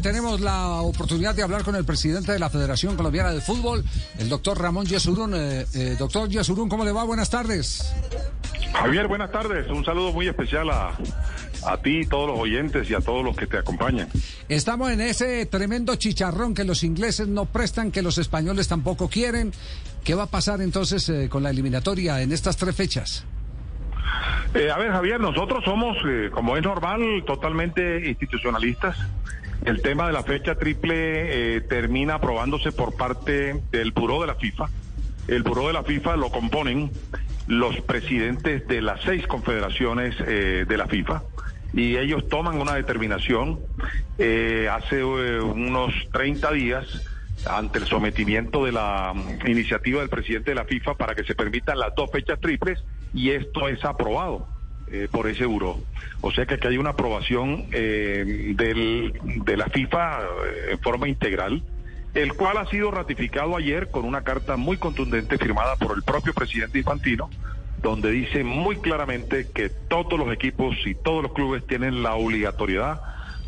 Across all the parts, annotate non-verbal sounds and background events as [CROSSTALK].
tenemos la oportunidad de hablar con el presidente de la Federación Colombiana de Fútbol, el doctor Ramón Yesurún. Eh, eh, doctor Yesurún, ¿cómo le va? Buenas tardes. Javier, buenas tardes. Un saludo muy especial a, a ti, todos los oyentes y a todos los que te acompañan. Estamos en ese tremendo chicharrón que los ingleses no prestan, que los españoles tampoco quieren. ¿Qué va a pasar entonces eh, con la eliminatoria en estas tres fechas? Eh, a ver, Javier, nosotros somos, eh, como es normal, totalmente institucionalistas. El tema de la fecha triple termina aprobándose por parte del Buró de la FIFA. El Buró de la FIFA lo componen los presidentes de las seis confederaciones de la FIFA y ellos toman una determinación hace unos 30 días ante el sometimiento de la mm, iniciativa del presidente de la FIFA para que se permitan las dos fechas triples y esto es aprobado eh, por ese buró. O sea que aquí hay una aprobación eh, del, de la FIFA eh, en forma integral, el cual ha sido ratificado ayer con una carta muy contundente firmada por el propio presidente Infantino, donde dice muy claramente que todos los equipos y todos los clubes tienen la obligatoriedad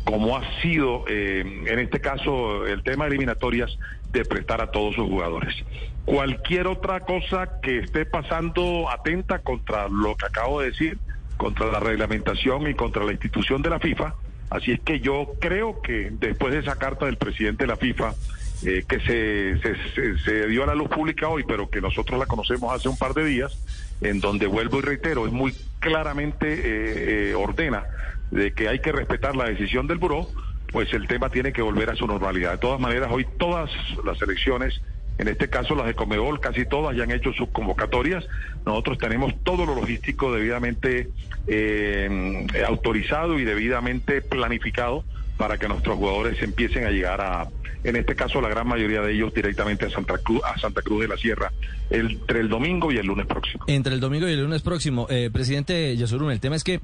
como ha sido eh, en este caso el tema de eliminatorias, de prestar a todos sus jugadores. Cualquier otra cosa que esté pasando atenta contra lo que acabo de decir, contra la reglamentación y contra la institución de la FIFA, así es que yo creo que después de esa carta del presidente de la FIFA, eh, que se, se, dio a la luz pública hoy, pero que nosotros la conocemos hace un par de días, en donde vuelvo y reitero, es muy claramente eh, ordena de que hay que respetar la decisión del buró, pues el tema tiene que volver a su normalidad. De todas maneras, hoy todas las elecciones, en este caso las de Comebol, casi todas ya han hecho sus convocatorias. Nosotros tenemos todo lo logístico debidamente eh, autorizado y debidamente planificado para que nuestros jugadores empiecen a llegar a, en este caso la gran mayoría de ellos directamente a Santa Cruz, a Santa Cruz de la Sierra, entre el domingo y el lunes próximo. Entre el domingo y el lunes próximo, eh, presidente Yasurun, el tema es que eh,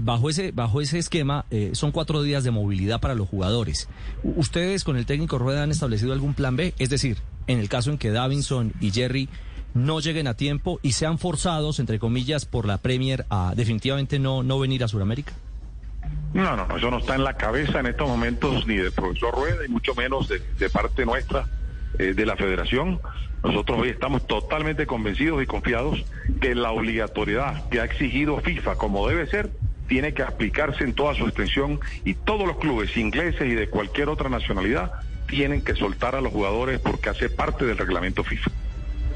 bajo ese bajo ese esquema eh, son cuatro días de movilidad para los jugadores. ¿Ustedes con el técnico Rueda han establecido algún plan B? Es decir, en el caso en que Davinson y Jerry no lleguen a tiempo y sean forzados, entre comillas, por la Premier a definitivamente no, no venir a Sudamérica. No, no, eso no está en la cabeza en estos momentos ni del profesor Rueda y mucho menos de, parte nuestra eh, de la federación. Nosotros hoy estamos totalmente convencidos y confiados que la obligatoriedad que ha exigido FIFA como debe ser tiene que aplicarse en toda su extensión y todos los clubes ingleses y de cualquier otra nacionalidad tienen que soltar a los jugadores porque hace parte del reglamento FIFA.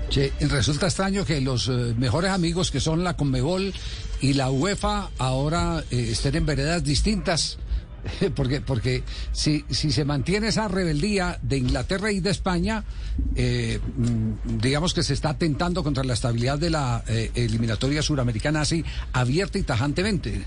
Sí, resulta extraño que los eh, mejores amigos que son la Conmebol y la UEFA ahora eh, estén en veredas distintas. [LAUGHS] Porque, porque si, si se mantiene esa rebeldía de Inglaterra y de España, eh, mm, digamos que se está atentando contra la estabilidad de la eliminatoria suramericana así abierta y tajantemente.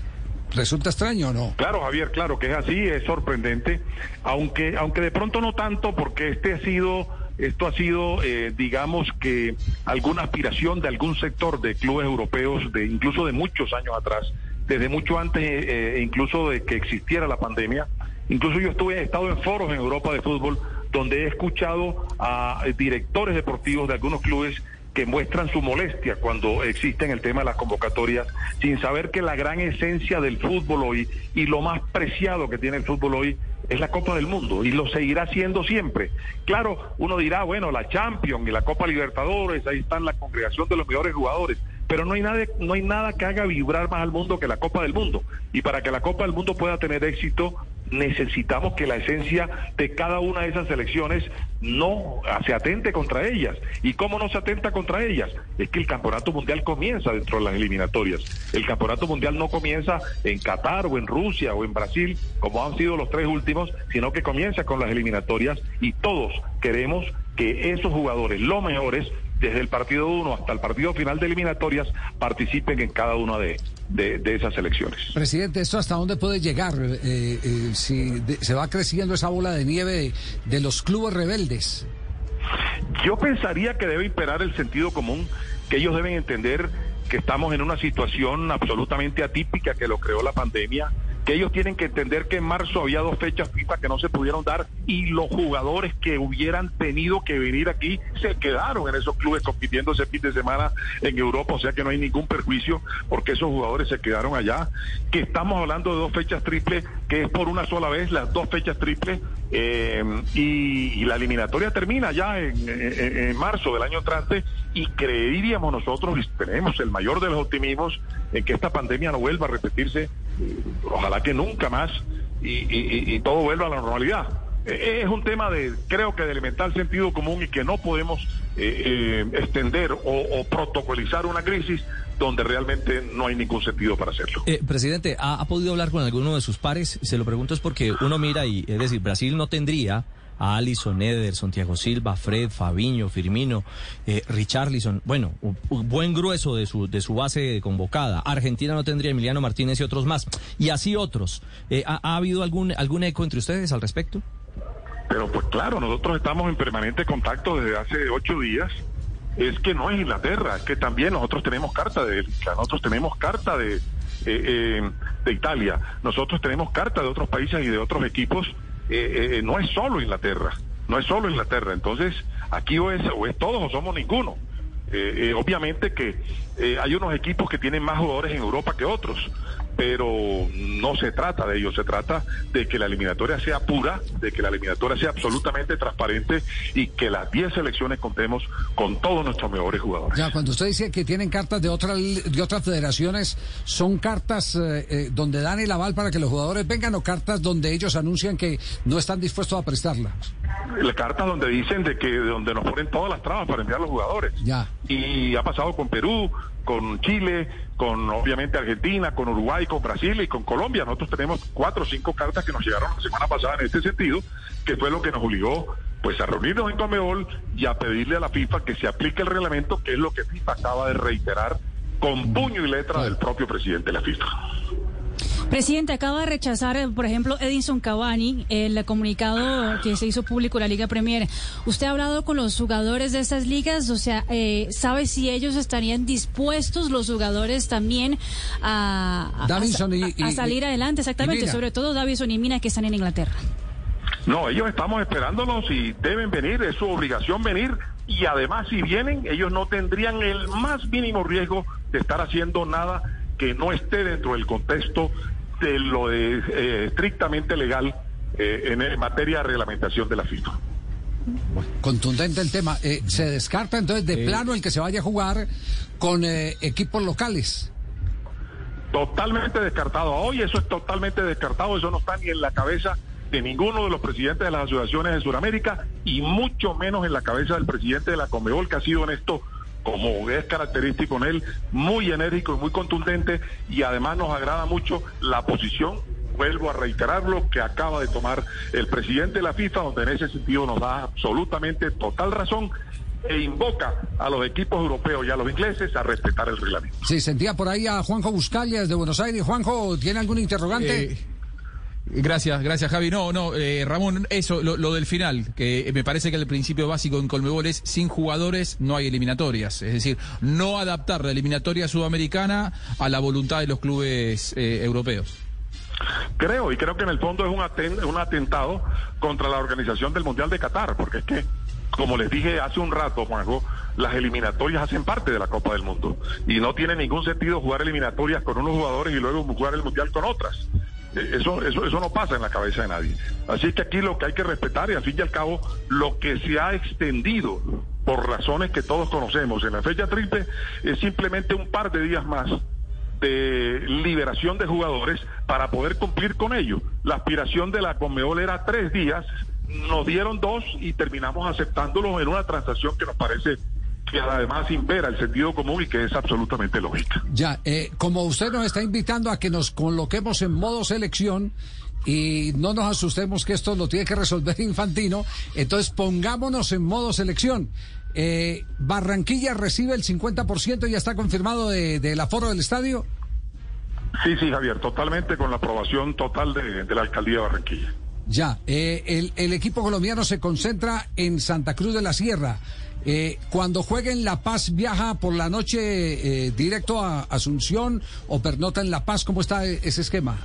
¿Resulta extraño o no? Claro, Javier, claro que es así, es sorprendente, aunque, aunque de pronto no tanto, porque este ha sido esto ha sido, eh, digamos que, alguna aspiración de algún sector de clubes europeos, de incluso de muchos años atrás, desde mucho antes, eh, eh, incluso de que existiera la pandemia. Incluso yo estuve, he estado en foros en Europa de fútbol donde he escuchado a directores deportivos de algunos clubes que muestran su molestia cuando existen el tema de las convocatorias, sin saber que la gran esencia del fútbol hoy y lo más preciado que tiene el fútbol hoy es la Copa del Mundo y lo seguirá siendo siempre. Claro, uno dirá, bueno, la Champions y la Copa Libertadores, ahí están la congregación de los mejores jugadores, pero no hay nada no hay nada que haga vibrar más al mundo que la Copa del Mundo. Y para que la Copa del Mundo pueda tener éxito, necesitamos que la esencia de cada una de esas selecciones no se atente contra ellas. ¿Y cómo no se atenta contra ellas? Es que el campeonato mundial comienza dentro de las eliminatorias. El campeonato mundial no comienza en Qatar o en Rusia o en Brasil, como han sido los tres últimos, sino que comienza con las eliminatorias y todos queremos que esos jugadores, los mejores, desde el partido 1 hasta el partido final de eliminatorias, participen en cada una de, de, esas elecciones. Presidente, ¿esto hasta dónde puede llegar? Eh, eh, si se va creciendo esa bola de nieve de, los clubes rebeldes. Yo pensaría que debe imperar el sentido común, que ellos deben entender que estamos en una situación absolutamente atípica que lo creó la pandemia, ellos tienen que entender que en marzo había dos fechas FIFA que no se pudieron dar y los jugadores que hubieran tenido que venir aquí se quedaron en esos clubes compitiendo ese fin de semana en Europa, o sea que no hay ningún perjuicio porque esos jugadores se quedaron allá, que estamos hablando de dos fechas triples, que es por una sola vez las dos fechas triples eh, y, la eliminatoria termina ya en, en marzo del año entrante y creeríamos nosotros, y tenemos el mayor de los optimismos, en que esta pandemia no vuelva a repetirse, ojalá que nunca más, y, todo vuelva a la normalidad. E, e, es un tema de, creo que de elemental sentido común y que no podemos eh, eh, extender o, protocolizar una crisis donde realmente no hay ningún sentido para hacerlo. Eh, presidente, ¿ha, ¿ha, podido hablar con alguno de sus pares? Se lo pregunto es porque uno mira y, es decir, Brasil no tendría Alison, Eder, Santiago Silva, Fred, Fabiño, Firmino, eh, Richarlison, bueno, un, buen grueso de su, de su base convocada. Argentina no tendría Emiliano Martínez y otros más. Y así otros. Eh, ¿ha, habido algún, algún eco entre ustedes al respecto? Pero pues claro, nosotros estamos en permanente contacto desde hace ocho días. Es que no es Inglaterra, es que también nosotros tenemos carta de nosotros tenemos carta de, eh, eh, de Italia, nosotros tenemos carta de otros países y de otros equipos eh, eh, no es solo Inglaterra, no es solo Inglaterra. Entonces, aquí o es, o es todos o somos ninguno. Eh, obviamente que hay unos equipos que tienen más jugadores en Europa que otros, pero no se trata de ello, se trata de que la eliminatoria sea pura, de que la eliminatoria sea absolutamente transparente y que las 10 selecciones contemos con todos nuestros mejores jugadores. Ya, cuando usted dice que tienen cartas de otras de otras federaciones, ¿son cartas eh, eh, donde dan el aval para que los jugadores vengan o cartas donde ellos anuncian que no están dispuestos a prestarla? Las cartas donde dicen de que donde nos ponen todas las trabas para enviar a los jugadores. Ya. Y ha pasado con Perú, con Chile, con obviamente Argentina, con Uruguay, con Brasil y con Colombia. Nosotros tenemos cuatro o cinco cartas que nos llegaron la semana pasada en este sentido, que fue lo que nos obligó pues a reunirnos en Comebol y a pedirle a la FIFA que se aplique el reglamento, que es lo que FIFA acaba de reiterar con puño y letra del propio presidente de la FIFA. Presidente, acaba de rechazar, eh, por ejemplo, Edinson Cavani, el comunicado que se hizo público en la Liga Premier. ¿Usted ha hablado con los jugadores de estas ligas? O sea, eh, ¿sabe si ellos estarían dispuestos, los jugadores también, a, a, salir adelante? Exactamente, sobre todo Davison y Mina, que están en Inglaterra. No, ellos estamos esperándolos y deben venir, es su obligación venir. Y además, si vienen, ellos no tendrían el más mínimo riesgo de estar haciendo nada que no esté dentro del contexto de lo de, eh, estrictamente legal eh, en, materia de reglamentación de la FIFA. Contundente el tema. Eh, ¿Se descarta entonces de plano el que se vaya a jugar con equipos locales? Totalmente descartado. Hoy eso es totalmente descartado. Eso no está ni en la cabeza de ninguno de los presidentes de las asociaciones de Sudamérica y mucho menos en la cabeza del presidente de la Comebol, que ha sido en esto como es característico en él, muy enérgico y muy contundente y además nos agrada mucho la posición vuelvo a reiterarlo, que acaba de tomar el presidente de la FIFA, donde en ese sentido nos da absolutamente total razón e invoca a los equipos europeos y a los ingleses a respetar el reglamento. Sí, sentía por ahí a Juanjo Buscalia de Buenos Aires. Juanjo, ¿tiene algún interrogante? Eh, Gracias, gracias Javi. No, no, eh, Ramón, eso, lo, del final, que me parece que el principio básico en Colmebol es sin jugadores no hay eliminatorias. Es decir, no adaptar la eliminatoria sudamericana a la voluntad de los clubes eh, europeos. Creo, y creo que en el fondo es un, un atentado contra la organización del Mundial de Qatar, porque es que, como les dije hace un rato, Juanjo, las eliminatorias hacen parte de la Copa del Mundo. Y no tiene ningún sentido jugar eliminatorias con unos jugadores y luego jugar el Mundial con otras. Eso, eso, eso no pasa en la cabeza de nadie. Así que aquí lo que hay que respetar y al fin y al cabo lo que se ha extendido por razones que todos conocemos en la fecha triple es simplemente un par de días más de liberación de jugadores para poder cumplir con ello. La aspiración de la Conmebol era tres días, nos dieron dos y terminamos aceptándolos en una transacción que nos parece que además impera el sentido común y que es absolutamente lógica. Ya, eh, como usted nos está invitando a que nos coloquemos en modo selección y no nos asustemos que esto lo tiene que resolver [LAUGHS] Infantino, entonces pongámonos en modo selección. Eh, Barranquilla recibe el 50%, ya está confirmado de, del aforo del estadio. Sí, sí, Javier, totalmente con la aprobación total de, de la alcaldía de Barranquilla. Ya, eh, el, el equipo colombiano se concentra en Santa Cruz de la Sierra. Eh, cuando juega en La Paz, ¿viaja por la noche eh, directo a Asunción o pernota en La Paz? ¿Cómo está ese esquema?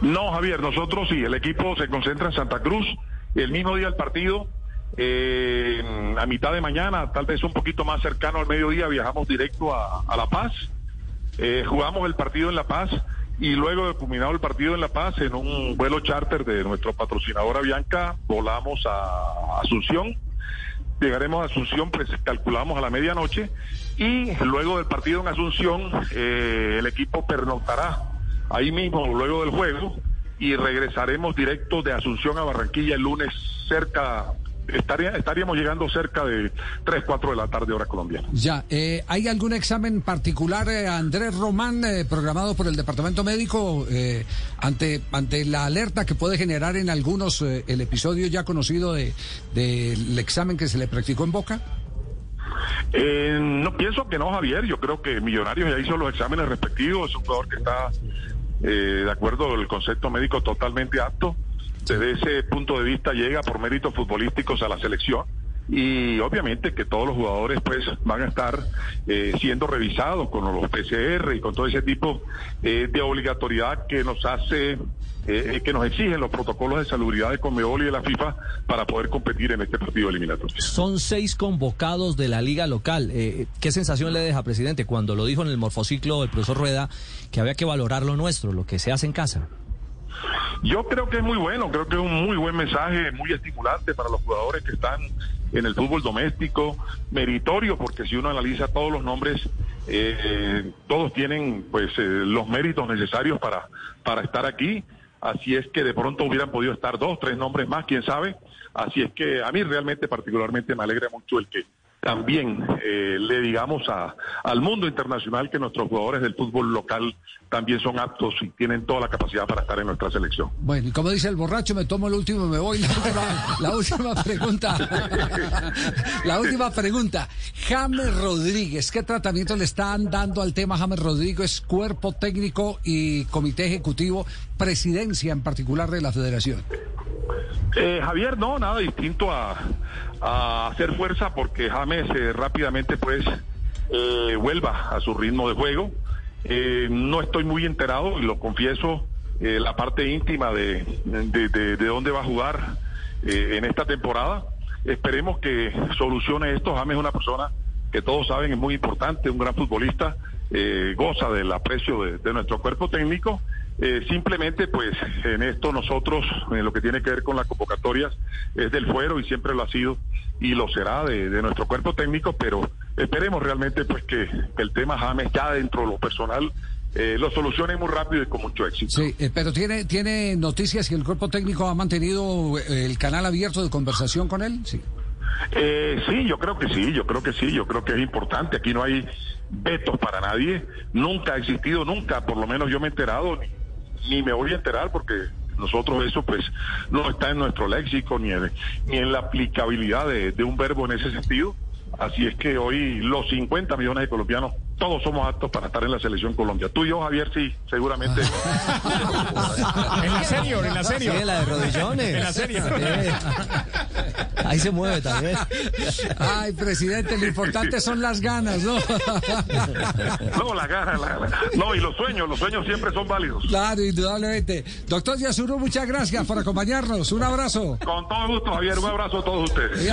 No, Javier, nosotros sí, el equipo se concentra en Santa Cruz, el mismo día del partido, eh, a mitad de mañana, tal vez un poquito más cercano al mediodía, viajamos directo a, a La Paz, eh, jugamos el partido en La Paz y luego de culminado el partido en La Paz, en un vuelo charter de nuestro patrocinador Avianca, volamos a Asunción. Llegaremos a Asunción, pues calculamos a la medianoche y luego del partido en Asunción, eh, el equipo pernoctará ahí mismo luego del juego y regresaremos directo de Asunción a Barranquilla el lunes cerca estaría, estaríamos llegando cerca de 3, 4 de la tarde hora colombiana. Ya, eh, ¿hay algún examen particular, eh, Andrés Román, eh, programado por el Departamento Médico eh, ante, ante la alerta que puede generar en algunos eh, el episodio ya conocido de del examen que se le practicó en Boca? Eh, no pienso que no, Javier. Yo creo que Millonarios ya hizo los exámenes respectivos. Es un jugador que está, eh, de acuerdo al concepto médico, totalmente apto. Desde ese punto de vista llega por méritos futbolísticos a la selección. Y obviamente que todos los jugadores pues van a estar eh, siendo revisados con los PCR y con todo ese tipo eh, de obligatoriedad que nos hace, eh, que nos exigen los protocolos de salubridad de Conmebol y de la FIFA para poder competir en este partido eliminatorio. Son seis convocados de la liga local. Eh, ¿Qué sensación le deja, presidente, cuando lo dijo en el morfociclo el profesor Rueda que había que valorar lo nuestro, lo que se hace en casa? Yo creo que es muy bueno, creo que es un muy buen mensaje, muy estimulante para los jugadores que están en el fútbol doméstico, meritorio, porque si uno analiza todos los nombres, eh, todos tienen pues eh, los méritos necesarios para, para estar aquí. Así es que de pronto hubieran podido estar dos, tres nombres más, quién sabe. Así es que a mí realmente particularmente me alegra mucho el que también eh, le digamos a, al mundo internacional que nuestros jugadores del fútbol local también son aptos y tienen toda la capacidad para estar en nuestra selección. Bueno, y como dice el borracho, me tomo el último me voy. La última, la última pregunta. la última pregunta. James Rodríguez, ¿qué tratamiento le están dando al tema James Rodríguez, cuerpo técnico y comité ejecutivo, presidencia en particular de la federación? Eh, Javier, no, nada distinto a, hacer fuerza porque James eh, rápidamente pues eh, vuelva a su ritmo de juego. Eh, no estoy muy enterado y lo confieso, eh, la parte íntima de, de, de, de dónde va a jugar en esta temporada. Esperemos que solucione esto. James es una persona que todos saben es muy importante, un gran futbolista, goza del aprecio de nuestro cuerpo técnico. Eh, simplemente, pues, en esto nosotros, en lo que tiene que ver con las convocatorias, es del fuero y siempre lo ha sido y lo será de, de nuestro cuerpo técnico, pero esperemos realmente, pues, que, que el tema James ya dentro de lo personal eh, lo solucione muy rápido y con mucho éxito. Sí, eh, pero tiene, tiene noticias que el cuerpo técnico ha mantenido eh, el canal abierto de conversación con él. Sí. Eh, sí, yo creo que sí, yo creo que sí, yo creo que es importante. Aquí no hay vetos para nadie, nunca ha existido, nunca, por lo menos yo me he enterado, ni, me voy a enterar porque nosotros eso pues no está en nuestro léxico ni en, la aplicabilidad de, de un verbo en ese sentido. Así es que hoy los 50 millones de colombianos, todos somos aptos para estar en la selección Colombia. Tú y yo, Javier, sí, seguramente. [LAUGHS] En la senior, en la Sí, senior. la de rodillones. En la serie. Sí. Ahí se mueve también. Ay, presidente, lo importante son las ganas, ¿no? No, la gana, la, la- no, y los sueños, los sueños siempre son válidos. Claro, indudablemente. Doctor Yasuru, muchas gracias por acompañarnos. Un abrazo. Con todo gusto, Javier, un abrazo a todos ustedes.